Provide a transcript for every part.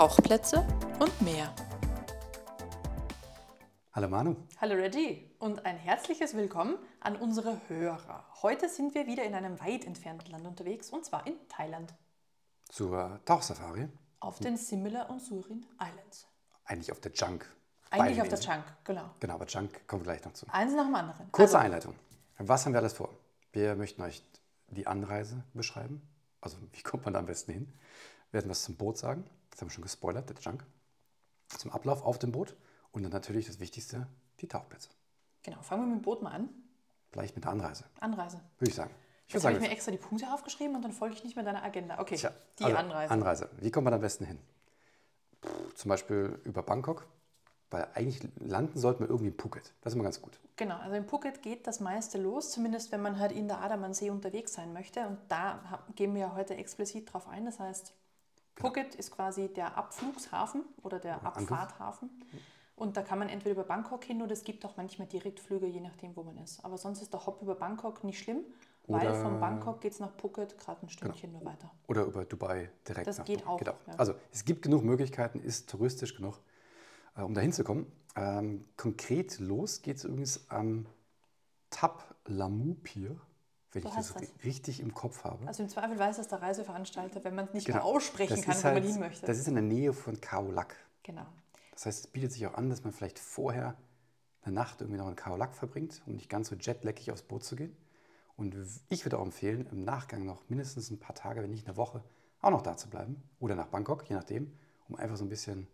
Tauchplätze und mehr. Hallo Manu. Hallo Reggie und ein herzliches Willkommen an unsere Hörer. Heute sind wir wieder in einem weit entfernten Land unterwegs und zwar in Thailand. Zur Tauchsafari. Auf den Simila und Surin Islands. Eigentlich auf der Junk. Eigentlich Beiden auf der. Chunk, genau. Genau, aber Junk kommen wir gleich noch zu. Eins nach dem anderen. Kurze Also, Einleitung. Was haben wir alles vor? Wir möchten euch die Anreise beschreiben. Also wie kommt man da am besten hin? Wir werden was zum Boot sagen. Das haben wir schon gespoilert, der Junk. Zum Ablauf auf dem Boot. Und dann natürlich das Wichtigste, die Tauchplätze. Genau, fangen wir mit dem Boot mal an. Vielleicht mit der Anreise, Anreise. würde ich sagen. Ich Jetzt habe ich mir extra die Punkte aufgeschrieben und dann folge ich nicht mehr deiner Agenda. Okay, tja, die also, Anreise. Anreise. Wie kommt man am besten hin? Puh, zum Beispiel über Bangkok. Weil eigentlich landen sollten wir irgendwie in Phuket. Das ist immer ganz gut. Genau, also in Phuket geht das meiste los, zumindest wenn man halt in der Adaman-See unterwegs sein möchte. Und da gehen wir ja heute explizit drauf ein. Das heißt, Phuket ist quasi der Abflugshafen oder der. Abfahrthafen. Und da kann man entweder über Bangkok hin oder es gibt auch manchmal Direktflüge, je nachdem, wo man ist. Aber sonst ist der Hop über Bangkok nicht schlimm, weil Oder- von Bangkok geht es nach Phuket gerade ein Stündchen nur weiter. Oder über Dubai direkt. Das nach geht Dubai. auch, ja. Also es gibt genug Möglichkeiten, ist touristisch genug, äh, um da hinzukommen. Ähm, konkret los geht es übrigens am Tap Lamu Pier, wenn So ich das ri- richtig im Kopf habe. Also im Zweifel weiß das der Reiseveranstalter, wenn man es nicht Genau. mehr aussprechen Das kann, wo man halt- hin möchte. Das ist in der Nähe von Khao Lak. genau. Das heißt, es bietet sich auch an, dass man vielleicht vorher eine Nacht irgendwie noch in Khao Lak verbringt, um nicht ganz so jetlaggig aufs Boot zu gehen. Und ich würde auch empfehlen, im Nachgang noch mindestens ein paar Tage, wenn nicht eine Woche, auch noch da zu bleiben. Oder nach Bangkok, je nachdem, um einfach so ein bisschen,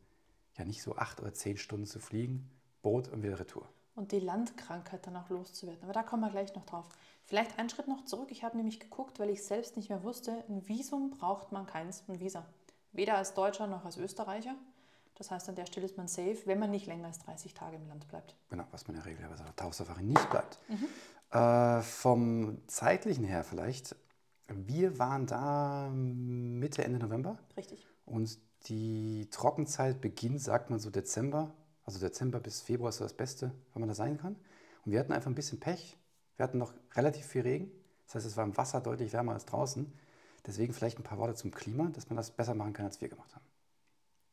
ja nicht so acht oder zehn Stunden zu fliegen, Boot und wieder Retour. Und die Landkrankheit dann auch loszuwerden. Aber da kommen wir gleich noch drauf. Vielleicht einen Schritt noch zurück. Ich habe nämlich geguckt, weil ich selbst nicht mehr wusste, ein Visum braucht man keins, ein Visa. Weder als Deutscher noch als Österreicher. Das heißt, an der Stelle ist man safe, wenn man nicht länger als 30 Tage im Land bleibt. Genau, was man in der Regel bei einer Tauchsafari nicht bleibt. Äh, vom zeitlichen her vielleicht, wir waren da Mitte, Ende November. Richtig. Und die Trockenzeit beginnt, sagt man so Dezember. Also Dezember bis Februar ist so das Beste, wenn man da sein kann. Und wir hatten einfach ein bisschen Pech. Wir hatten noch relativ viel Regen. Das heißt, es war im Wasser deutlich wärmer als draußen. Deswegen vielleicht ein paar Worte zum Klima, dass man das besser machen kann, als wir gemacht haben.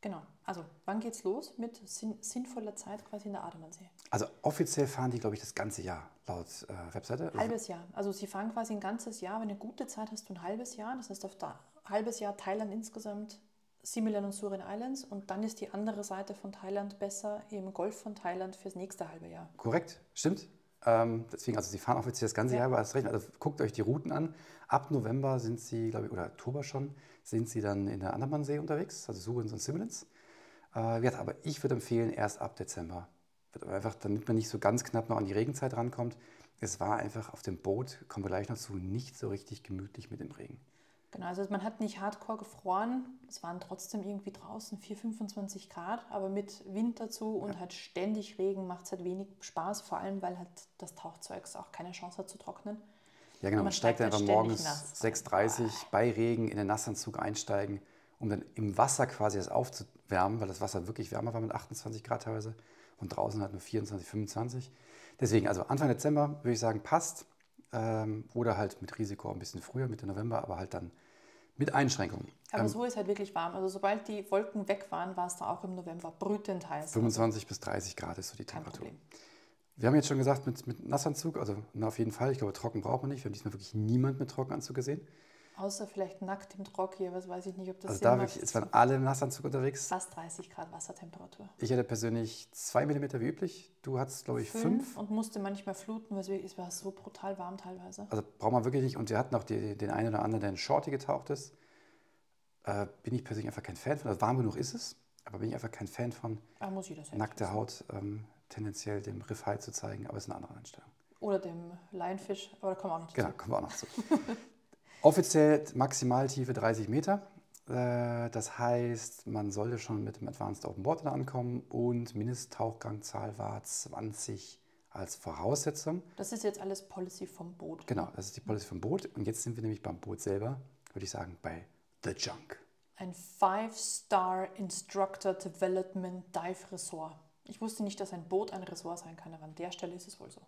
Genau. Also, wann geht's los mit sinn sinnvoller Zeit quasi in der Adamansee? Also offiziell fahren die, glaube ich, das ganze Jahr laut äh, Webseite. Halbes Jahr. Also, sie fahren quasi ein ganzes Jahr. Wenn du eine gute Zeit hast, du ein halbes Jahr. Das heißt, auf da halbes Jahr Thailand insgesamt, Similan und Surin Islands. Und dann ist die andere Seite von Thailand besser im Golf von Thailand fürs nächste halbe Jahr. Korrekt, stimmt. Ähm, deswegen, also sie fahren offiziell das ganze Ja. Jahr, aber hast recht. Also guckt euch die Routen an. Ab November sind sie, glaube ich, oder Oktober schon, sind sie dann in der Andamansee unterwegs, also Surins und Similens. Äh, ja, aber ich würde empfehlen, erst ab Dezember. Einfach, damit man nicht so ganz knapp noch an die Regenzeit rankommt. Es war einfach auf dem Boot, kommen wir gleich noch zu, nicht so richtig gemütlich mit dem Regen. Genau, also man hat nicht hardcore gefroren. Es waren trotzdem irgendwie draußen 4, 25 Grad, aber mit Wind dazu und halt ständig Regen macht es halt wenig Spaß, vor allem weil halt das Tauchzeug auch keine Chance hat zu trocknen. Ja, genau. man Man steigt einfach halt morgens nass 6.30 Uhr bei Regen in den Nassanzug einsteigen, um dann im Wasser quasi das aufzuwärmen, weil das Wasser wirklich wärmer war mit 28 Grad teilweise und draußen halt nur 24, 25. Deswegen, also Anfang Dezember würde ich sagen, passt. Ähm, oder halt mit Risiko ein bisschen früher, Mitte November, aber halt dann mit Einschränkungen. Aber Ähm, so ist halt wirklich warm. Also sobald die Wolken weg waren, war es da auch im November brütend heiß. 25 bis 30 Grad ist so die Also Temperatur. Wir haben jetzt schon gesagt, mit, mit Nassanzug, also na, auf jeden Fall, ich glaube, trocken braucht man nicht. Wir haben diesmal wirklich niemand mit Trockenanzug gesehen. Außer vielleicht nackt im Trock hier, was weiß ich nicht, ob das Also da wirklich, es waren alle im Nassanzug unterwegs. fast 30 Grad Wassertemperatur. Ich hatte persönlich 2 mm wie üblich. Du hattest, glaube ich, 5. und musste manchmal fluten, weil es war so brutal warm teilweise. Also braucht man wirklich nicht. Und wir hatten auch die, den einen oder anderen, der in Shorty getaucht ist. Äh, bin ich persönlich einfach kein Fan von. Also warm genug ist es, aber bin ich einfach kein Fan von, Da muss jeder selbst nackte wissen. Haut ähm, tendenziell dem Riff High zu zeigen. Aber es ist eine andere Einstellung. Oder dem Lionfish, aber da kommen wir auch noch dazu. Genau, kommen wir auch noch zu. Offiziell Maximaltiefe 30 Meter. Äh, Das heißt, man sollte schon mit dem Advanced Open Water ankommen und Mindesttauchgangzahl war 20 als Voraussetzung. Das ist jetzt alles Policy vom Boot. Genau, das ist die Policy vom Boot. Und jetzt sind wir nämlich beim Boot selber, würde ich sagen, bei The Junk. Ein Five-Star Instructor Development Dive Resort. Ich wusste nicht, dass ein Boot ein Resort sein kann, aber an der Stelle ist es wohl so.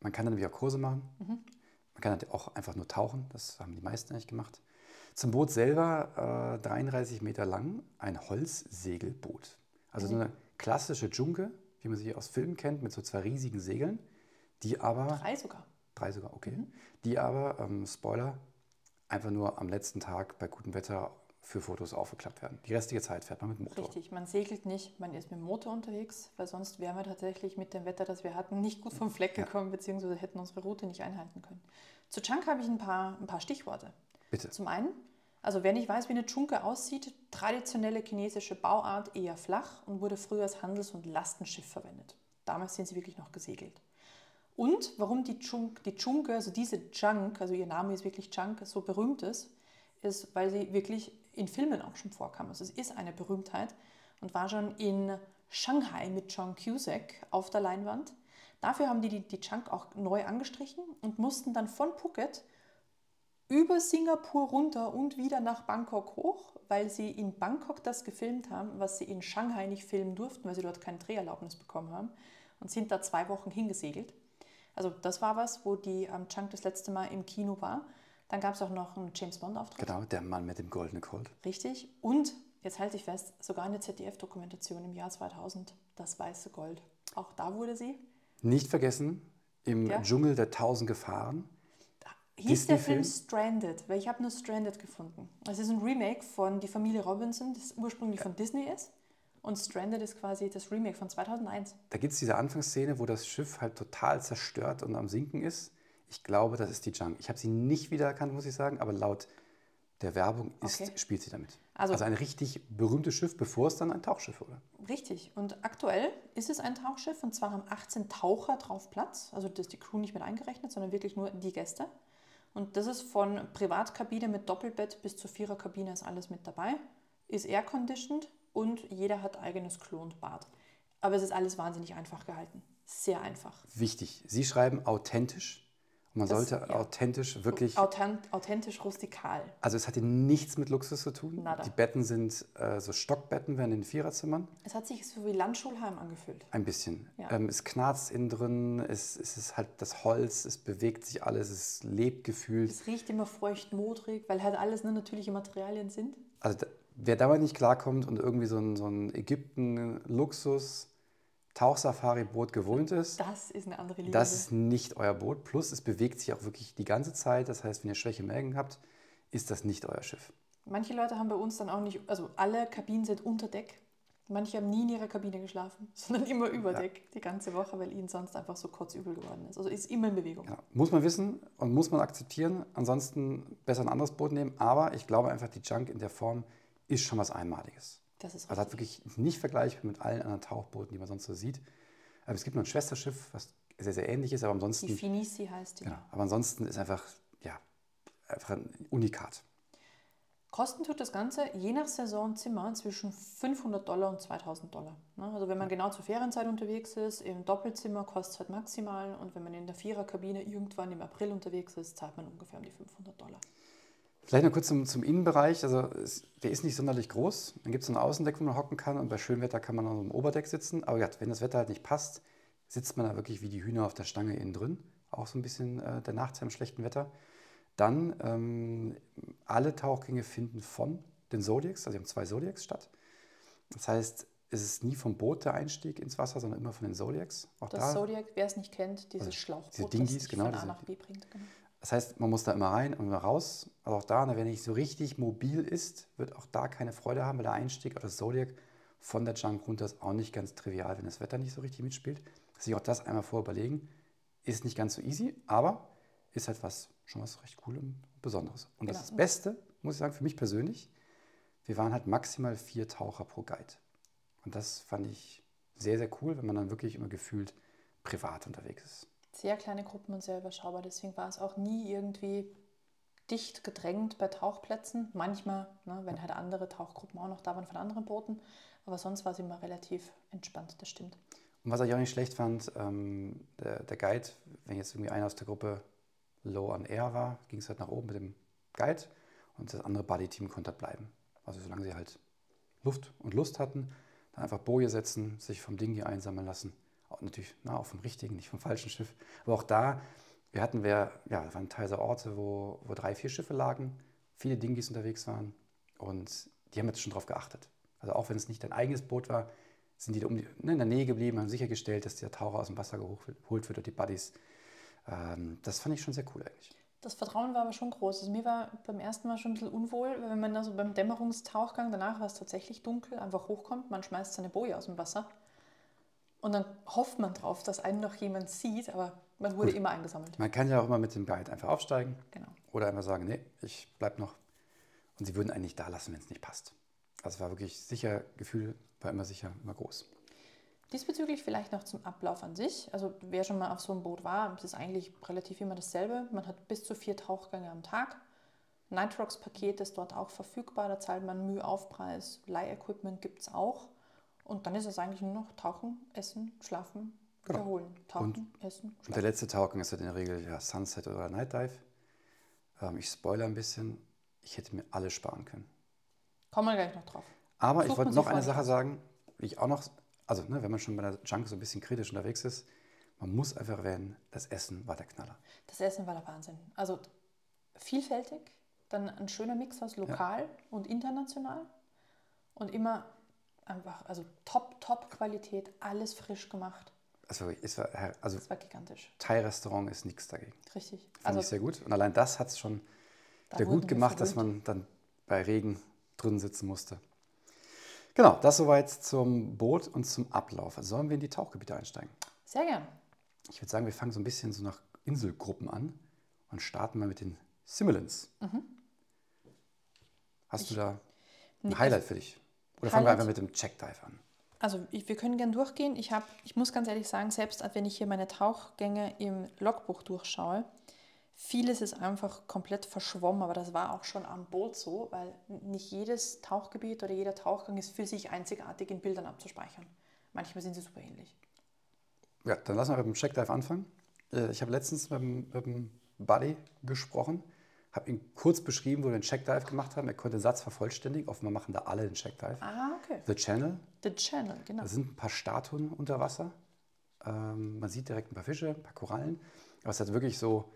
Man kann dann wieder Kurse machen. Man kann halt auch einfach nur tauchen. Das haben die meisten eigentlich gemacht. Zum Boot selber äh, 33 Meter lang, ein Holzsegelboot. Also so eine klassische Dschunke, wie man sie aus Filmen kennt, mit so zwei riesigen Segeln, die aber, Drei sogar. drei sogar, okay, die aber, ähm, Spoiler, einfach nur am letzten Tag bei gutem Wetter für Fotos aufgeklappt werden. Die restliche Zeit fährt man mit Motor. Richtig, man segelt nicht, man ist mit dem Motor unterwegs, weil sonst wären wir tatsächlich mit dem Wetter, das wir hatten, nicht gut vom Fleck Ja. gekommen, beziehungsweise hätten unsere Route nicht einhalten können. Zu Chunk habe ich ein paar, ein paar Stichworte. Bitte. Zum einen, also wer nicht weiß, wie eine Chunke aussieht, traditionelle chinesische Bauart, eher flach und wurde früher als Handels- und Lastenschiff verwendet. Damals sind sie wirklich noch gesegelt. Und warum die, Chunk, die Chunke, also diese Junk, also ihr Name ist wirklich Junk, so berühmt ist, ist, weil sie wirklich in Filmen auch schon vorkam. Also es ist eine Berühmtheit und war schon in Shanghai mit John Cusack auf der Leinwand. Dafür haben die die, die Chunk auch neu angestrichen und mussten dann von Phuket über Singapur runter und wieder nach Bangkok hoch, weil sie in Bangkok das gefilmt haben, was sie in Shanghai nicht filmen durften, weil sie dort keine Dreherlaubnis bekommen haben und sind da zwei Wochen hingesegelt. Also das war was, wo die ähm, Chunk das letzte Mal im Kino war. Dann gab es auch noch einen James Bond-Auftritt. Genau, der Mann mit dem goldenen Colt. Richtig. Und, jetzt halte ich fest, sogar eine ZDF-Dokumentation im Jahr 2000, Das Weiße Gold. Auch da wurde sie. Nicht vergessen, im Ja. Dschungel der tausend Gefahren. Hieß der Film? Stranded, weil ich habe nur Stranded gefunden. Es ist ein Remake von Die Familie Robinson, das ursprünglich von Disney ist. Und Stranded ist quasi das Remake von 2001. Da gibt es diese Anfangsszene, wo das Schiff halt total zerstört und am Sinken ist. Ich glaube, das ist die Junk. Ich habe sie nicht wiedererkannt, muss ich sagen, aber laut der Werbung ist, Okay. spielt sie damit. Also- Also, ein richtig berühmtes Schiff, bevor es dann ein Tauchschiff wurde. Richtig. Und aktuell ist es ein Tauchschiff und zwar haben 18 Taucher drauf Platz. Also das ist die Crew nicht mit eingerechnet, sondern wirklich nur die Gäste. Und das ist von Privatkabine mit Doppelbett bis zur Viererkabine ist alles mit dabei. Ist air-conditioned und jeder hat eigenes Klo und Bad. Aber es ist alles wahnsinnig einfach gehalten. Sehr einfach. Wichtig, Sie schreiben authentisch. Man Das- sollte ja. authentisch wirklich. Authent authentisch rustikal. Also, es hatte nichts mit Luxus zu tun. Nada. Die Betten sind äh, so Stockbetten, während in den Viererzimmern. Es hat sich so wie Landschulheim angefühlt. Ein bisschen. Ja. Ähm, es knarzt innen drin, es, es ist halt das Holz, es bewegt sich alles, es lebt gefühlt. Es riecht immer feucht, modrig, weil halt alles nur natürliche Materialien sind. Also da, wer damit nicht klarkommt und irgendwie so ein, so ein Ägypten-Luxus Tauchsafari-Boot gewohnt ist, Das ist eine andere Liga. das ist nicht euer Boot. Plus es bewegt sich auch wirklich die ganze Zeit. Das heißt, wenn ihr Schwäche im Mägen habt, ist das nicht euer Schiff. Manche Leute haben bei uns dann auch nicht, also alle Kabinen sind unter Deck. Manche haben nie in ihrer Kabine geschlafen, sondern immer über Ja. Deck die ganze Woche, weil ihnen sonst einfach so kotzübel geworden ist. Also ist immer in Bewegung. Genau. Muss man wissen und muss man akzeptieren. Ansonsten besser ein anderes Boot nehmen. Aber ich glaube einfach, die Junk in der Form ist schon was Einmaliges. Das ist Also hat wirklich nicht vergleichbar mit allen anderen Tauchbooten, die man sonst so sieht. Aber es gibt noch ein Schwesterschiff, was sehr, sehr ähnlich ist, aber Die ansonsten, Finisi heißt die. genau, aber ansonsten ist einfach, ja, einfach ein Unikat. Kosten tut das Ganze je nach Saisonzimmer zwischen 500 Dollar und 2000 Dollar. Ne, Also wenn man genau zur Ferienzeit unterwegs ist, im Doppelzimmer kostet es halt maximal und wenn man in der Viererkabine irgendwann im April unterwegs ist, zahlt man ungefähr um die 500 Dollar. Vielleicht noch kurz zum, zum Innenbereich. Also es, der ist nicht sonderlich groß. Dann gibt es so ein Außendeck, wo man hocken kann und bei schönem Wetter kann man auf dem Oberdeck sitzen. Aber ja, wenn das Wetter halt nicht passt, sitzt man da wirklich wie die Hühner auf der Stange innen drin. Auch so ein bisschen äh, der Nachteil im schlechten Wetter. Dann ähm, alle Tauchgänge finden von den Zodiacs, also wir haben zwei Zodiacs statt. Das heißt, es ist nie vom Boot der Einstieg ins Wasser, sondern immer von den Zodiacs. Auch Das da Zodiac, wer es nicht kennt, dieses Also, Schlauchboot, diese Dinghies, das genau, von A nach B bringt. Genau. Das heißt, man muss da immer rein und immer raus. Aber auch da, ne, wer nicht so richtig mobil ist, wird auch da keine Freude haben, weil der Einstieg auf das Zodiac von der Junk runter ist auch nicht ganz trivial, wenn das Wetter nicht so richtig mitspielt. Sich auch das einmal vorüberlegen, ist nicht ganz so easy, aber ist halt was, schon was recht cool und Besonderes. Und das Genau. das Beste, muss ich sagen, für mich persönlich, wir waren halt maximal vier Taucher pro Guide. Und das fand ich sehr, sehr cool, wenn man dann wirklich immer gefühlt privat unterwegs ist. Sehr kleine Gruppen und sehr überschaubar. Deswegen war es auch nie irgendwie dicht gedrängt bei Tauchplätzen. Manchmal, ne, wenn halt andere Tauchgruppen auch noch da waren von anderen Booten. Aber sonst war es immer relativ entspannt, das stimmt. Und was ich auch nicht schlecht fand, ähm, der, der Guide, wenn jetzt irgendwie einer aus der Gruppe low on air war, ging es halt nach oben mit dem Guide und das andere Buddy-Team konnte halt bleiben. Also solange sie halt Luft und Lust hatten, dann einfach Boje setzen, sich vom Ding hier einsammeln lassen. Natürlich na, auch vom richtigen, nicht vom falschen Schiff. Aber auch da, wir hatten, wer, ja, da waren teilweise Orte, wo, wo drei, vier Schiffe lagen. viele Dingis unterwegs waren und die haben jetzt schon darauf geachtet. Also auch wenn es nicht dein eigenes Boot war, sind die, da um ne, in der Nähe geblieben, haben sichergestellt, dass der Taucher aus dem Wasser geholt wird und die Buddies. Ähm, das fand ich schon sehr cool eigentlich. Das Vertrauen war aber schon groß. Also mir war beim ersten Mal schon ein bisschen unwohl, weil wenn man also beim Dämmerungstauchgang, danach war es tatsächlich dunkel, einfach hochkommt, man schmeißt seine Boje aus dem Wasser und dann hofft man drauf, dass einen noch jemand sieht, aber man wurde Gut. immer eingesammelt. Man kann ja auch immer mit dem Guide einfach aufsteigen genau. oder einfach sagen, nee, ich bleib noch. Und sie würden eigentlich da lassen, wenn es nicht passt. Also war wirklich sicher, Gefühl war immer sicher, immer groß. Diesbezüglich vielleicht noch zum Ablauf an sich. Also wer schon mal auf so einem Boot war, es ist eigentlich relativ immer dasselbe. Man hat bis zu vier Tauchgänge am Tag. Nitrox-Paket ist dort auch verfügbar, da zahlt man Müheaufpreis. Leihequipment gibt es auch. Und dann ist es eigentlich nur noch tauchen, essen, schlafen, genau. wiederholen. Tauchen, und, essen, schlafen. Und der letzte Tauchgang ist halt in der Regel ja Sunset oder Night Dive. Ähm, ich spoilere ein bisschen. Ich hätte mir alles sparen können. Kommen wir gleich noch drauf. Aber Sucht ich wollte noch eine Sache sagen, die ich auch noch also ne, wenn man schon bei der Junk so ein bisschen kritisch unterwegs ist, man muss einfach erwähnen, das Essen war der Knaller. Das Essen war der Wahnsinn. Also vielfältig, dann ein schöner Mix aus lokal ja. und international und immer einfach, also top, top Qualität, alles frisch gemacht. Also, es war, also das war gigantisch. Thai-Restaurant ist nichts dagegen. Richtig. Fand also, ich sehr gut. Und allein das hat es schon da gut gemacht, dass man dann bei Regen drin sitzen musste. Genau, das soweit zum Boot und zum Ablauf. Also sollen wir in die Tauchgebiete einsteigen? Sehr gern. Ich würde sagen, wir fangen so ein bisschen so nach Inselgruppen an und starten mal mit den Simulants. Mhm. Hast ich, du da ein Highlight für dich? Oder fangen wir einfach mit dem Checkdive an? Also ich, wir können gern durchgehen. Ich, hab, ich muss ganz ehrlich sagen, selbst wenn ich hier meine Tauchgänge im Logbuch durchschaue, Vieles ist einfach komplett verschwommen, aber das war auch schon am Boot so, weil nicht jedes Tauchgebiet oder jeder Tauchgang ist für sich einzigartig in Bildern abzuspeichern. Manchmal sind sie super ähnlich. Ja, dann lassen wir mit dem Checkdive anfangen. Äh, ich habe letztens mit dem, mit dem Buddy gesprochen, habe ihn kurz beschrieben, wo wir den Checkdive gemacht haben. Er konnte den Satz vervollständigen. Offenbar machen da alle den Checkdive. Ah, okay. The Channel. The Channel, genau. Da sind ein paar Statuen unter Wasser. Ähm, man sieht direkt ein paar Fische, ein paar Korallen. Aber es hat wirklich so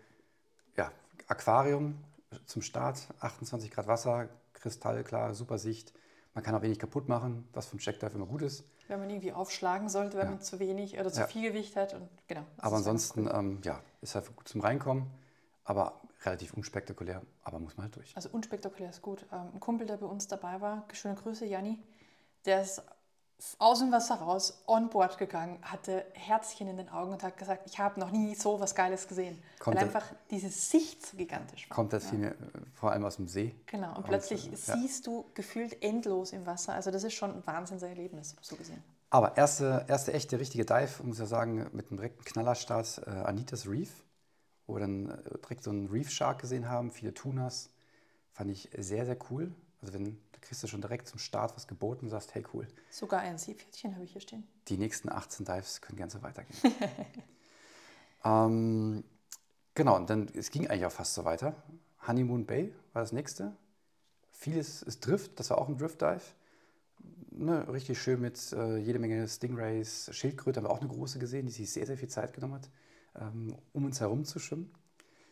ja, Aquarium zum Start, 28 Grad Wasser, kristallklar, super Sicht. Man kann auch wenig kaputt machen, was vom Checkdive immer gut ist. Wenn man irgendwie aufschlagen sollte, wenn ja. man zu wenig oder zu ja. viel Gewicht hat. Und, genau, aber ansonsten ähm, ja, ist halt gut zum Reinkommen, aber relativ unspektakulär, aber muss man halt durch. Also unspektakulär ist gut. Ähm, ein Kumpel, der bei uns dabei war, schöne Grüße, Janni, der ist aus dem Wasser raus, on board gegangen, hatte Herzchen in den Augen und hat gesagt, ich habe noch nie so was Geiles gesehen. Kommt weil einfach diese Sicht so gigantisch war. Kommt das ja. vor allem aus dem See. Genau, und, und plötzlich äh, ja. siehst du gefühlt endlos im Wasser. Also das ist schon ein Wahnsinnserlebnis, so gesehen. Aber erste, erste echte, richtige Dive, muss ich sagen, mit einem direkten Knallerstart, äh, Anitas Reef, wo wir dann äh, direkt so einen Reef Shark gesehen haben, viele Tunas. Fand ich sehr, sehr cool. Also wenn kriegst du schon direkt zum Start was geboten und sagst, hey cool. Sogar ein Seepferdchen habe ich hier stehen. Die nächsten 18 Dives können gerne so weitergehen. ähm, genau, und dann, es ging eigentlich auch fast so weiter. Honeymoon Bay war das nächste. Vieles ist Drift, das war auch ein Drift-Dive. Ne, richtig schön mit äh, jede Menge Stingrays, Schildkröte haben wir auch eine große gesehen, die sich sehr, sehr viel Zeit genommen hat, ähm, um uns herum zu schwimmen.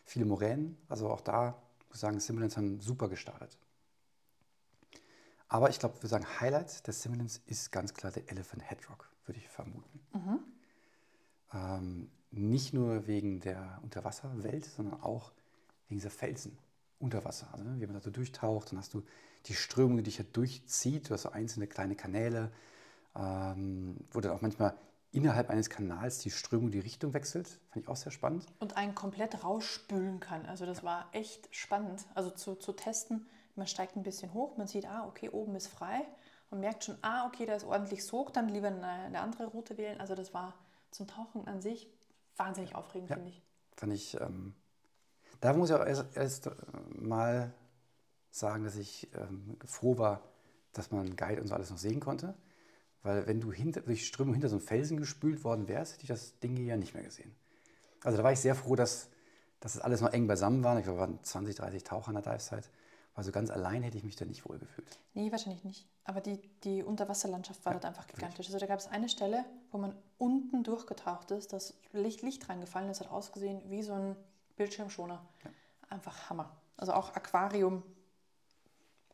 Viele Moränen, also auch da muss ich sagen, Simulants haben super gestartet. Aber ich glaube, wir sagen, Highlight des Simulants ist ganz klar der Elephant Headrock, würde ich vermuten. Mhm. Ähm, nicht nur wegen der Unterwasserwelt, sondern auch wegen dieser Felsen unter Wasser. Also, ne, wie man da so durchtaucht, dann hast du die Strömung, die dich ja durchzieht. Du hast so einzelne kleine Kanäle, ähm, wo dann auch manchmal innerhalb eines Kanals die Strömung die Richtung wechselt. Fand ich auch sehr spannend. Und einen komplett rausspülen kann. Also das war echt spannend. Also zu, zu testen, man steigt ein bisschen hoch, man sieht, ah, okay, oben ist frei. Man merkt schon, ah, okay, da ist ordentlich Sog, dann lieber eine, eine andere Route wählen. Also das war zum Tauchen an sich wahnsinnig aufregend, ja, finde ich. Fand ich, ähm, da muss ich auch erst, erst, äh, mal sagen, dass ich ähm, froh war, dass man Guide und so alles noch sehen konnte. Weil wenn du hinter, durch Strömung hinter so einen Felsen gespült worden wärst, hätte ich das Ding hier ja nicht mehr gesehen. Also da war ich sehr froh, dass, dass das alles noch eng beisammen war. Ich glaube, waren 20, 30 Taucher an der Dive-Site. Also ganz allein hätte ich mich da nicht wohl gefühlt. Nee, wahrscheinlich nicht. Aber die, die Unterwasserlandschaft war ja, dort einfach gigantisch. Also da gab es eine Stelle, wo man unten durchgetaucht ist, das Licht, Licht reingefallen ist, hat ausgesehen wie so ein Bildschirmschoner. Ja. Einfach Hammer. Also auch Aquarium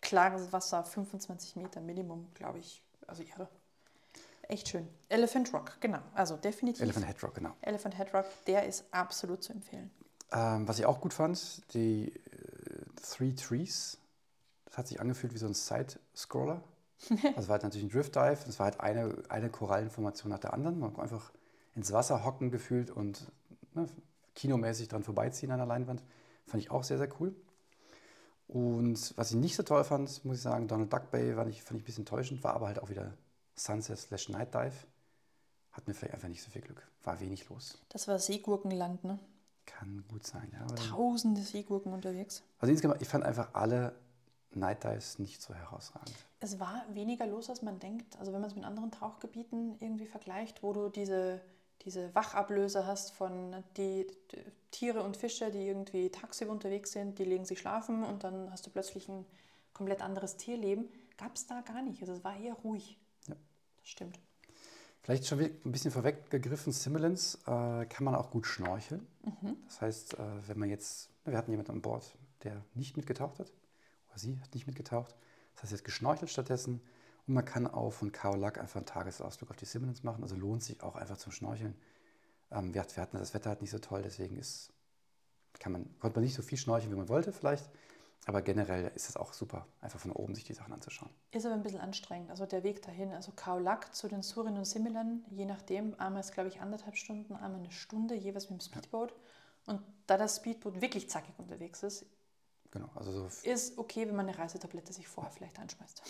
klares Wasser, 25 Meter Minimum, glaube ich. Also irre. Echt schön. Elephant Rock, genau. Also definitiv. Elephant Head Rock, genau. Elephant Head Rock, der ist absolut zu empfehlen. Ähm, was ich auch gut fand, die äh, Three Trees. Das hat sich angefühlt wie so ein Side-Scroller. Also war halt natürlich ein Drift Dive. Es war halt eine, eine Korallenformation nach der anderen. Man konnte einfach ins Wasser hocken gefühlt und ne, kinomäßig dran vorbeiziehen an der Leinwand. Fand ich auch sehr, sehr cool. Und was ich nicht so toll fand, muss ich sagen, Donald Duck Bay fand ich, fand ich ein bisschen enttäuschend, war aber halt auch wieder Sunset slash Night Dive. Hat mir vielleicht einfach nicht so viel Glück. War wenig los. Das war Seegurkenland, ne? Kann gut sein, ja. Tausende Seegurken unterwegs. Also insgesamt, ich fand einfach alle Night Dives nicht so herausragend. Es war weniger los, als man denkt. Also wenn man es mit anderen Tauchgebieten irgendwie vergleicht, wo du diese, diese Wachablöse hast von die, die Tiere und Fische, die irgendwie tagsüber unterwegs sind, die legen sich schlafen und dann hast du plötzlich ein komplett anderes Tierleben. Gab es da gar nicht. Also es war eher ruhig. Stimmt. Vielleicht schon ein bisschen vorweggegriffen, Simulants äh, kann man auch gut schnorcheln. Das heißt, äh, wenn man jetzt, wir hatten jemanden an Bord, der nicht mitgetaucht hat, oder sie hat nicht mitgetaucht. Das heißt, jetzt geschnorchelt stattdessen. Und man kann auch von Kaolack einfach einen Tagesausflug auf die Simulants machen. Also lohnt sich auch einfach zum Schnorcheln. Ähm, wir, wir hatten das Wetter halt nicht so toll, deswegen ist, kann man, konnte man nicht so viel schnorcheln, wie man wollte vielleicht. Aber generell ist es auch super, einfach von oben sich die Sachen anzuschauen. Ist aber ein bisschen anstrengend. Also der Weg dahin, also Kaolack zu den Surin und Similan, je nachdem, einmal ist glaube ich anderthalb Stunden, einmal eine Stunde, jeweils mit dem Speedboot. Und da das Speedboot wirklich zackig unterwegs ist, Genau, also so ist okay, wenn man eine Reisetablette sich vorher vielleicht einschmeißt.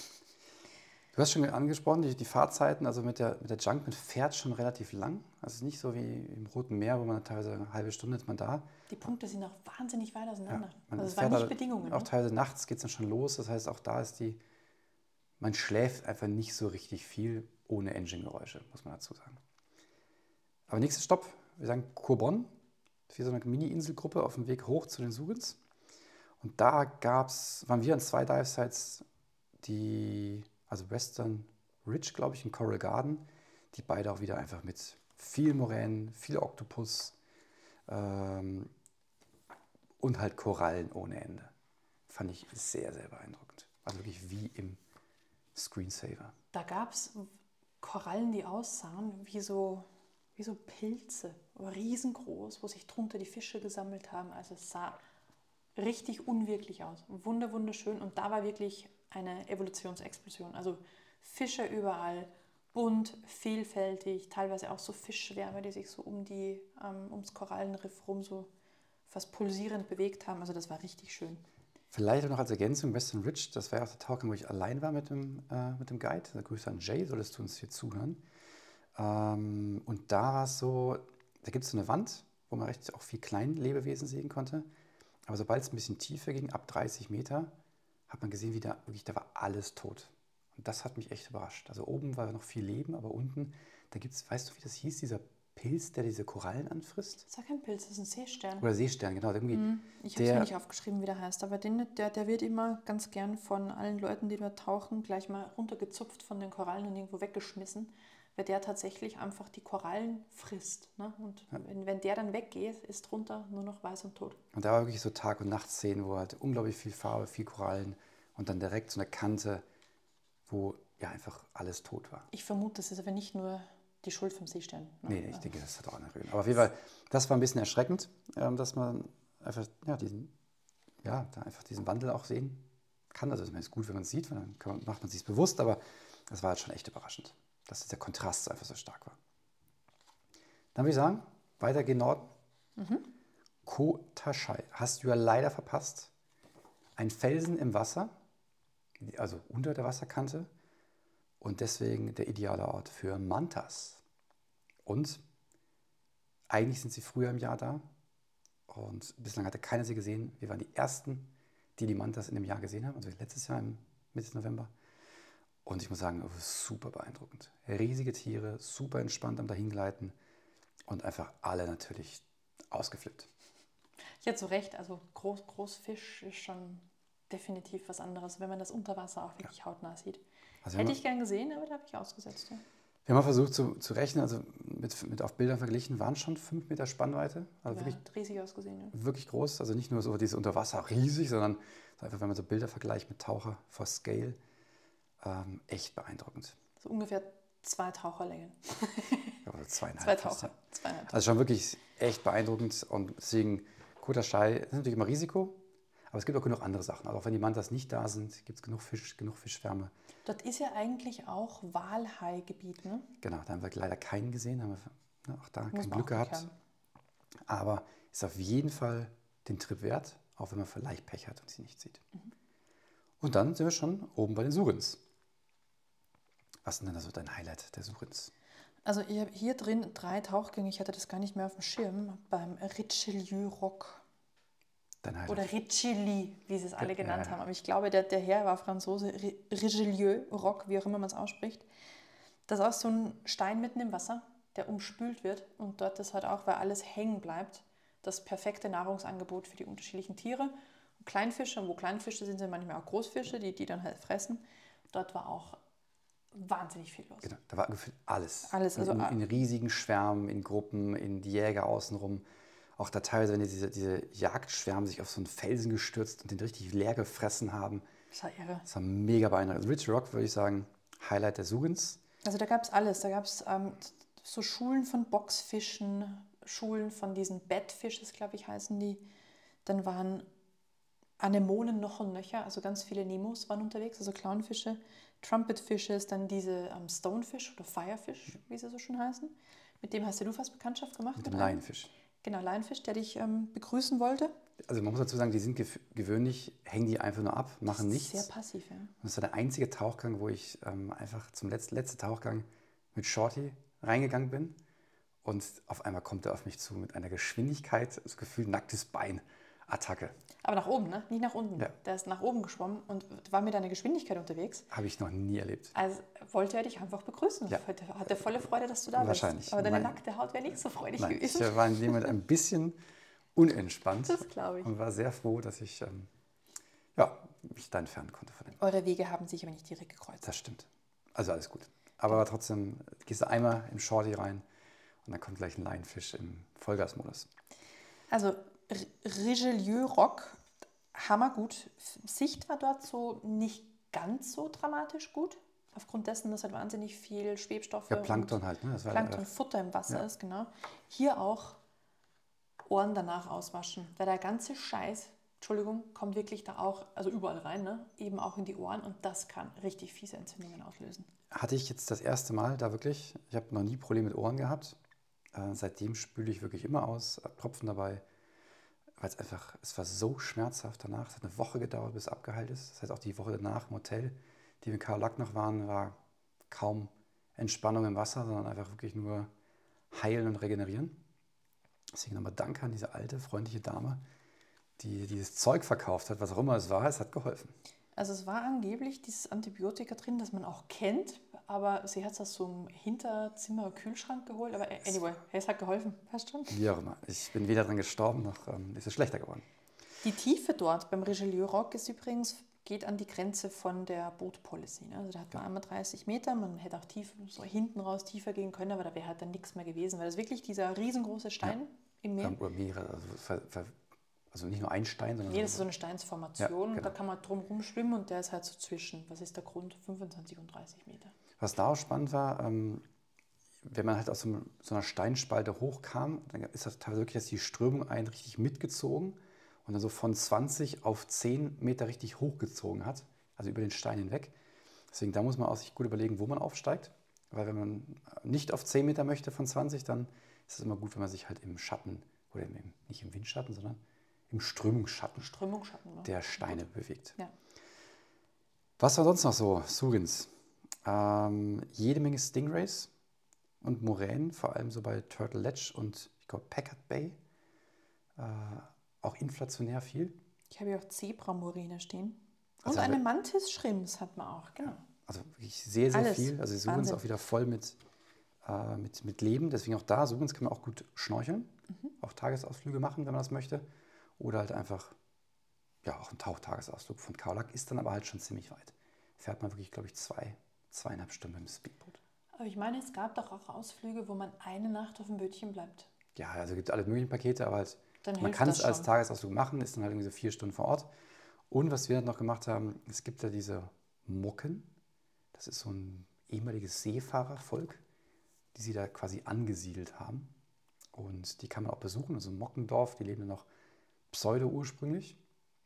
Du hast schon angesprochen, die, die Fahrzeiten, also mit der, mit der Junk, man fährt schon relativ lang. Also nicht so wie im Roten Meer, wo man teilweise eine halbe Stunde ist man da. Die Punkte sind auch wahnsinnig weit auseinander. man also es waren nicht aber Bedingungen. Auch Ne? teilweise nachts geht es dann schon los. Das heißt, auch da ist die, man schläft einfach nicht so richtig viel ohne Engine-Geräusche, muss man dazu sagen. Aber nächster Stopp, wir sagen Courbon. Wie so eine Mini-Inselgruppe auf dem Weg hoch zu den Surins. Und da gab's, waren wir an zwei Dive-Sites, die, also Western Ridge, glaube ich, und Coral Garden, die beide auch wieder einfach mit viel Moränen, viel Oktopus ähm, und halt Korallen ohne Ende. Fand ich sehr, sehr beeindruckend. Also wirklich wie im Screensaver. Da gab es Korallen, die aussahen wie so, wie so Pilze, riesengroß, wo sich drunter die Fische gesammelt haben. Also es sah richtig unwirklich aus. Wunder, wunderschön. Und da war wirklich eine Evolutionsexplosion. Also Fische überall, bunt, vielfältig, teilweise auch so Fischschwärme, die sich so um die, ähm, ums Korallenriff rum so fast pulsierend bewegt haben. Also das war richtig schön. Vielleicht noch als Ergänzung Western Ridge, das war ja auch der Tauchgang, wo ich allein war mit dem, äh, mit dem Guide. Der Grüße an Jay, solltest du uns hier zuhören. Ähm, und da war es so, da gibt es so eine Wand, wo man recht auch viel Kleinlebewesen sehen konnte. Aber sobald es ein bisschen tiefer ging, ab 30 Meter, hat man gesehen, wie da wirklich, da war alles tot. Und das hat mich echt überrascht. Also oben war noch viel Leben, aber unten, da gibt es, weißt du, wie das hieß, dieser Pilz, der diese Korallen anfrisst? Das ist ja kein Pilz, das ist ein Seestern. Oder Seestern, genau. Irgendwie, Mhm. Ich habe es nicht aufgeschrieben, wie der heißt, aber den, der, der wird immer ganz gern von allen Leuten, die dort tauchen, gleich mal runtergezupft von den Korallen und irgendwo weggeschmissen, weil der tatsächlich einfach die Korallen frisst. Ne? Und wenn, wenn der dann weggeht, ist drunter nur noch weiß und tot. Und da war wirklich so Tag- und Nachtszenen, wo halt unglaublich viel Farbe, viel Korallen und dann direkt so eine Kante, wo ja einfach alles tot war. Ich vermute, das ist aber nicht nur die Schuld vom Seestern. ne? Nee, ich denke, das hat auch eine Gründe. Aber auf jeden Fall, das war ein bisschen erschreckend, ähm, dass man einfach, ja, diesen, ja, da einfach diesen Wandel auch sehen kann. Also, es ist gut, wenn man es sieht, dann man, macht man sich bewusst, aber das war halt schon echt überraschend, dass der Kontrast einfach so stark war. Dann würde ich sagen, weiter gen Norden. Ko Tashai. Hast du ja leider verpasst. Ein Felsen im Wasser, also unter der Wasserkante und deswegen der ideale Ort für Mantas. Und eigentlich sind sie früher im Jahr da und bislang hatte keiner sie gesehen. Wir waren die Ersten, die die Mantas in dem Jahr gesehen haben, also letztes Jahr im Mitte November. Und ich muss sagen, super beeindruckend. Riesige Tiere, super entspannt am Dahingleiten und einfach alle natürlich ausgeflippt. Ich hätte so recht, also Groß, Großfisch ist schon definitiv was anderes, wenn man das unter Wasser auch wirklich hautnah sieht. Also Hätte ich gern gesehen, aber da habe ich ausgesetzt. Ja. Wir haben mal versucht zu, zu rechnen, also mit, mit auf Bildern verglichen, waren schon fünf Meter Spannweite. Also Ja, wirklich, riesig ausgesehen. Ja. wirklich groß. Also nicht nur so dieses Unterwasser riesig, sondern so einfach, wenn man so Bilder vergleicht mit Taucher vor Scale, ähm, echt beeindruckend. So ungefähr zwei Taucherlängen. Oder zweieinhalb. Zwei Taucher. Zweieinhalb. Also schon wirklich echt beeindruckend und deswegen Koter Schei ist natürlich immer Risiko, aber es gibt auch genug andere Sachen. Also auch wenn die Mantas nicht da sind, gibt es genug Fisch, genug Fischwärme. Dort ist ja eigentlich auch Walhai-Gebiet, ne? Genau, da haben wir leider keinen gesehen, haben wir ne, auch da Muss kein Glück gehabt. erklären. Aber ist auf jeden Fall den Trip wert, auch wenn man vielleicht Pech hat und sie nicht sieht. Und dann sind wir schon oben bei den Surins. Was ist denn da so dein Highlight der Surins? Also ich habe hier drin drei Tauchgänge, ich hatte das gar nicht mehr auf dem Schirm, beim Richelieu Rock. Dein Highlight. Oder Richeli, wie sie es alle Ja, genannt ja. haben. Aber ich glaube, der, der Herr war Franzose, Ri- Richelieu Rock, wie auch immer man es ausspricht. Das ist auch so ein Stein mitten im Wasser, der umspült wird. Und dort ist halt auch, weil alles hängen bleibt, das perfekte Nahrungsangebot für die unterschiedlichen Tiere. Und Kleinfische, und wo Kleinfische sind, sind manchmal auch Großfische, die die dann halt fressen. Dort war auch wahnsinnig viel los. Genau, da war gefühlt alles. Alles, also in, in riesigen Schwärmen, in Gruppen, in die Jäger außenrum. Auch da teilweise, wenn die diese, diese Jagdschwärme sich auf so einen Felsen gestürzt und den richtig leer gefressen haben. Das war irre. Das war mega beeindruckend. Also Rich Rock würde ich sagen, Highlight der Surins. Also da gab es alles. Da gab es ähm, so Schulen von Boxfischen, Schulen von diesen Bettfisches, glaube ich, heißen die. Dann waren Anemonen noch und nöcher, also ganz viele Nemos waren unterwegs, also Clownfische. Trumpetfishes, dann diese ähm, Stonefish oder Firefish, wie sie so schon heißen. Mit dem hast ja du fast Bekanntschaft gemacht. Mit dem. Laienfisch. Genau, Lionfish, der dich ähm, begrüßen wollte. Also man muss dazu sagen, die sind gewöhnlich, hängen die einfach nur ab, machen nichts. Sehr passiv, ja. Und das war der einzige Tauchgang, wo ich ähm, einfach zum letzten letzte Tauchgang mit Shorty reingegangen bin. Und auf einmal kommt er auf mich zu mit einer Geschwindigkeit, das Gefühl nacktes Bein, Attacke. Aber nach oben, ne? Nicht nach unten. Ja. Der ist nach oben geschwommen und war mit einer Geschwindigkeit unterwegs. Habe ich noch nie erlebt. Also wollte er dich einfach begrüßen. Ja. Hatte, volle Freude, dass du da Wahrscheinlich. bist. Aber deine Mein- nackte Haut wäre nicht so freudig Nein, ich gewesen. äh, war in dem Moment ein bisschen unentspannt Das glaube ich. und war sehr froh, dass ich ähm, ja, mich da entfernen konnte von dem. Eure Wege haben sich aber nicht direkt gekreuzt. Das stimmt. Also alles gut. Aber trotzdem gehst du einmal im Shorty rein und dann kommt gleich ein Laienfisch im Vollgasmodus. Also R- Richelieu Rock, hammergut. Sicht war dort so nicht ganz so dramatisch gut. Aufgrund dessen, dass halt wahnsinnig viel Schwebstoffe Ja, Plankton und halt. Ne? Das Plankton, Futter im Wasser ja. ist, genau. Hier auch Ohren danach auswaschen. Weil der ganze Scheiß, Entschuldigung, kommt wirklich da auch, also überall rein, ne? eben auch in die Ohren und das kann richtig fiese Entzündungen auslösen. hatte ich jetzt das erste Mal da wirklich. Ich habe noch nie Probleme mit Ohren gehabt. Äh, seitdem spüle ich wirklich immer aus, Tropfen dabei, weil es einfach, es war so schmerzhaft danach. Es hat eine Woche gedauert, bis es abgeheilt ist. Das heißt, auch die Woche danach im Hotel, die wir in Karlak noch waren, war kaum Entspannung im Wasser, sondern einfach wirklich nur heilen und regenerieren. Deswegen nochmal Danke an diese alte, freundliche Dame, die dieses Zeug verkauft hat, was auch immer es war. Es hat geholfen. Also es war angeblich dieses Antibiotika drin, das man auch kennt, aber sie hat es aus so einem Hinterzimmer-Kühlschrank geholt. Aber anyway, hey, es hat geholfen, passt schon. Wie auch immer. Ich bin weder dran gestorben, noch ähm, ist es schlechter geworden. Die Tiefe dort beim Richelieu Rock ist übrigens, geht an die Grenze von der Boot Policy. Ne? Also da hat man einmal 30 Meter, man hätte auch tief, so hinten raus tiefer gehen können, aber da wäre halt dann nichts mehr gewesen, weil das wirklich dieser riesengroße Stein im Meer. Oder mehrere, also, ver, ver, also nicht nur ein Stein, sondern Nee, das ist so eine Steinsformation, Ja, genau. da kann man drum rumschwimmen und der ist halt so zwischen, was ist der Grund, 25 und 30 Meter. Was da auch spannend war, ähm, wenn man halt aus so, einer Steinspalte hochkam, dann ist das teilweise wirklich, dass die Strömung einen richtig mitgezogen und dann so von 20 auf 10 Meter richtig hochgezogen hat, also über den Stein hinweg. Deswegen da muss man auch sich gut überlegen, wo man aufsteigt, weil wenn man nicht auf 10 Meter möchte von 20, dann ist es immer gut, wenn man sich halt im Schatten oder im, nicht im Windschatten, sondern im Strömungsschatten Strömungsschatten. Ne? der Steine bewegt. Ja. Was war sonst noch so? Surins. Ähm, jede Menge Stingrays und Moränen, vor allem so bei Turtle Ledge und ich glaube Packard Bay. Äh, auch inflationär viel. Ich habe hier auch Zebramorine stehen. Und Also eine wir- Mantis Shrimps hat man auch, genau. Also wirklich sehr, sehr Alles. viel. Also die Surins Wahnsinn. auch wieder voll mit, äh, mit, mit Leben. Deswegen auch da, Surins kann man auch gut schnorcheln. Mhm. Auch Tagesausflüge machen, wenn man das möchte. Oder halt einfach, ja, auch ein Tauchtagesausflug von Kaulak ist dann aber halt schon ziemlich weit. Fährt man wirklich, glaube ich, zwei, zweieinhalb Stunden dem Speedboot. Aber ich meine, es gab doch auch Ausflüge, wo man eine Nacht auf dem Bötchen bleibt. Ja, also gibt es alle möglichen Pakete, aber halt, Dann man kann es als. Tagesausflug machen, ist dann halt irgendwie so vier Stunden vor Ort. Und was wir dann noch gemacht haben, es gibt ja diese Mucken. Das ist so ein ehemaliges Seefahrervolk, die sie da quasi angesiedelt haben. Und die kann man auch besuchen. Also Mockendorf, die leben ja noch pseudo-ursprünglich.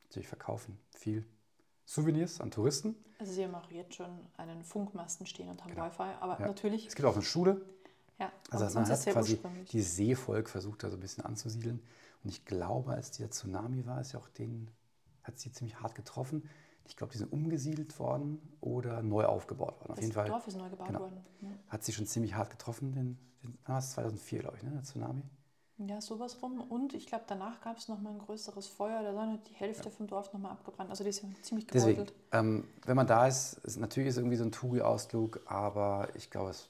Natürlich verkaufen viel Souvenirs an Touristen. Also sie haben auch jetzt schon einen Funkmasten stehen und haben Genau. Wi-Fi, aber Ja. natürlich, Es gibt auch eine Schule, ja, Also man hat quasi dieses Seevolk versucht, da so ein bisschen anzusiedeln. Und ich glaube, als dieser Tsunami war, ist ja auch den, hat sie ziemlich hart getroffen. Ich glaube, die sind umgesiedelt worden oder neu aufgebaut worden. Auf das jeden Fall Dorf ist neu gebaut genau. worden. Ja. hat sie schon ziemlich hart getroffen, den, den ah, das ist 2004, glaube ich, ne, der Tsunami. Ja, sowas rum. Und ich glaube, danach gab es nochmal ein größeres Feuer. Da sind die Hälfte vom Dorf nochmal abgebrannt. Also die sind ziemlich Deswegen, gebeutelt. ähm, wenn man da ist, ist natürlich ist irgendwie so ein Touri-Ausflug, aber ich glaube, es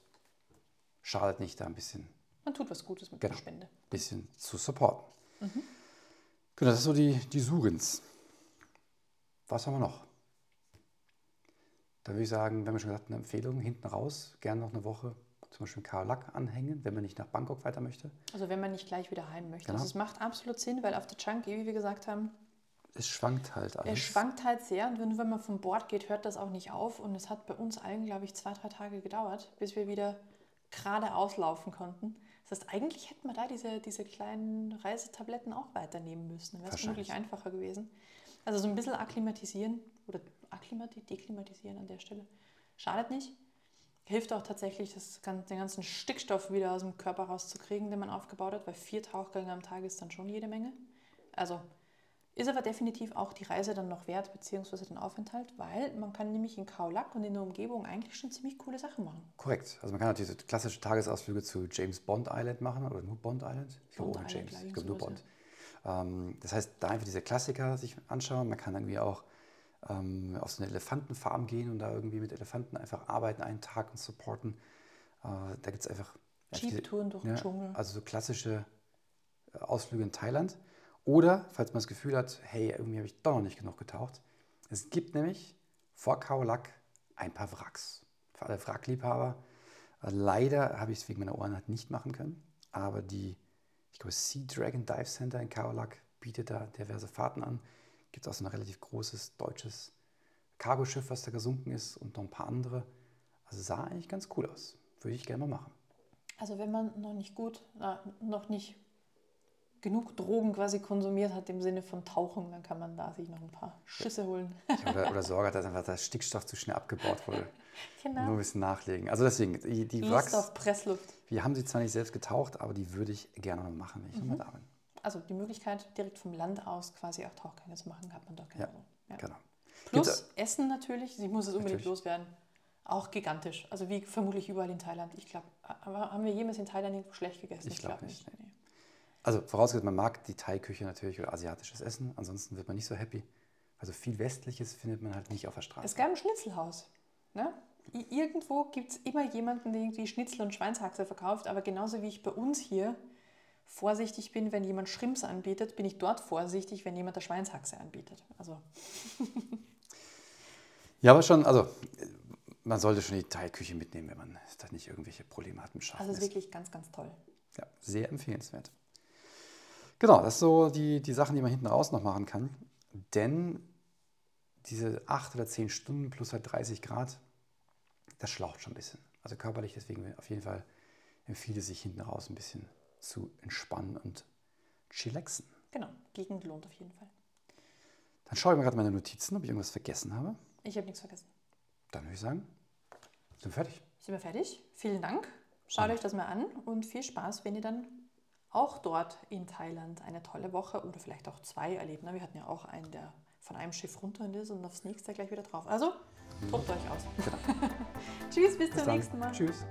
schadet nicht, da ein bisschen Man tut was Gutes mit Genau. der Spende. bisschen zu supporten. Genau, das ist so die, die Surens. Was haben wir noch? Da würde ich sagen, wir haben ja schon gesagt, eine Empfehlung, hinten raus, gerne noch eine Woche zum Beispiel Karlak anhängen, wenn man nicht nach Bangkok weiter möchte. Also wenn man nicht gleich wieder heim möchte. Genau. Also es macht absolut Sinn, weil auf der Chunky, wie wir gesagt haben, Es schwankt halt alles. es schwankt halt sehr. Und wenn, wenn man vom Bord geht, hört das auch nicht auf. Und es hat bei uns allen, glaube ich, zwei, drei Tage gedauert, bis wir wieder gerade auslaufen konnten. Das heißt, eigentlich hätten wir da diese, diese kleinen Reisetabletten auch weiternehmen müssen. Dann wäre es vermutlich einfacher gewesen. Also so ein bisschen akklimatisieren oder akklimati deklimatisieren an der Stelle. Schadet nicht. Hilft auch tatsächlich, das, den ganzen Stickstoff wieder aus dem Körper rauszukriegen, den man aufgebaut hat, weil vier Tauchgänge am Tag ist dann schon jede Menge. Also ist aber definitiv auch die Reise dann noch wert, beziehungsweise den Aufenthalt, weil man kann nämlich in Kaulak und in der Umgebung eigentlich schon ziemlich coole Sachen machen. Korrekt. Also man kann natürlich so klassische Tagesausflüge zu James Bond Island machen oder nur Bond Island. Ich glaube ohne James. ich, glaube nur Bond. Ähm, das heißt, da einfach diese Klassiker sich anschauen. Man kann irgendwie auch ähm, auf so eine Elefantenfarm gehen und da irgendwie mit Elefanten einfach arbeiten, einen Tag und supporten. Äh, da gibt es einfach Jeep-Touren durch den ja, Dschungel. Also so klassische äh, Ausflüge in Thailand. Oder, falls man das Gefühl hat, hey, irgendwie habe ich doch noch nicht genug getaucht. Es gibt nämlich vor Khao Lak ein paar Wracks. Für alle Wrackliebhaber. Äh, Leider habe ich es wegen meiner Ohren halt nicht machen können. Aber die, ich glaube, Sea Dragon Dive Center in Khao Lak bietet da diverse Fahrten an. Gibt auch so ein relativ großes deutsches Cargoschiff, was da gesunken ist und noch ein paar andere. Also sah eigentlich ganz cool aus. Würde ich gerne mal machen. Also wenn man noch nicht gut, äh, noch nicht genug Drogen quasi konsumiert hat im Sinne von Tauchen, dann kann man da sich noch ein paar Schüsse holen. Oder, oder Sorge hat, dass einfach der Stickstoff zu schnell abgebaut wurde. Nur ein genau. bisschen nachlegen. Also deswegen, die, die Lust Wracks, auf Pressluft. wir haben sie zwar nicht selbst getaucht, aber die würde ich gerne mal machen, wenn ich nochmal da bin. Also die Möglichkeit, direkt vom Land aus quasi auch Tauchgänge zu machen, hat man doch Ja, genauso. Ja. Genau. Plus Essen natürlich, ich muss es unbedingt loswerden, auch gigantisch. Also wie vermutlich überall in Thailand. Ich glaube, haben wir jemals in Thailand irgendwo schlecht gegessen? Ich glaub glaub nicht, Nee. Also vorausgesetzt, man mag die Thai-Küche natürlich oder asiatisches Essen, ansonsten wird man nicht so happy. Also viel Westliches findet man halt nicht auf der Straße. Es gab ein Schnitzelhaus. Ne? Irgendwo gibt es immer jemanden, der irgendwie Schnitzel und Schweinshaxe verkauft, aber genauso wie ich bei uns hier vorsichtig bin, wenn jemand Schrimps anbietet, bin ich dort vorsichtig, wenn jemand der Schweinshaxe anbietet. Also Ja, aber schon, also man sollte schon die Thai-Küche mitnehmen, wenn man da nicht irgendwelche Probleme hat mit Schafen. Also ist wirklich ganz, ganz toll. Ja, sehr empfehlenswert. Genau, das sind so die, die Sachen, die man hinten raus noch machen kann. Denn diese 8 oder 10 Stunden plus halt 30 Grad, das schlaucht schon ein bisschen. Also körperlich, deswegen auf jeden Fall empfiehlt es sich hinten raus ein bisschen zu entspannen und chillaxen. Genau, Gegend lohnt auf jeden Fall. Dann schaue ich mir gerade meine Notizen, ob ich irgendwas vergessen habe. Ich habe nichts vergessen. Dann würde ich sagen, sind wir fertig. Sind wir fertig? Vielen Dank. Schaut euch das mal an und viel Spaß, wenn ihr dann auch dort in Thailand eine tolle Woche oder vielleicht auch zwei erlebt. Wir hatten ja auch einen, der von einem Schiff runter ist und aufs nächste gleich wieder drauf. Also, tobt euch aus. Tschüss, bis zum Bis dann. nächsten Mal. Tschüss.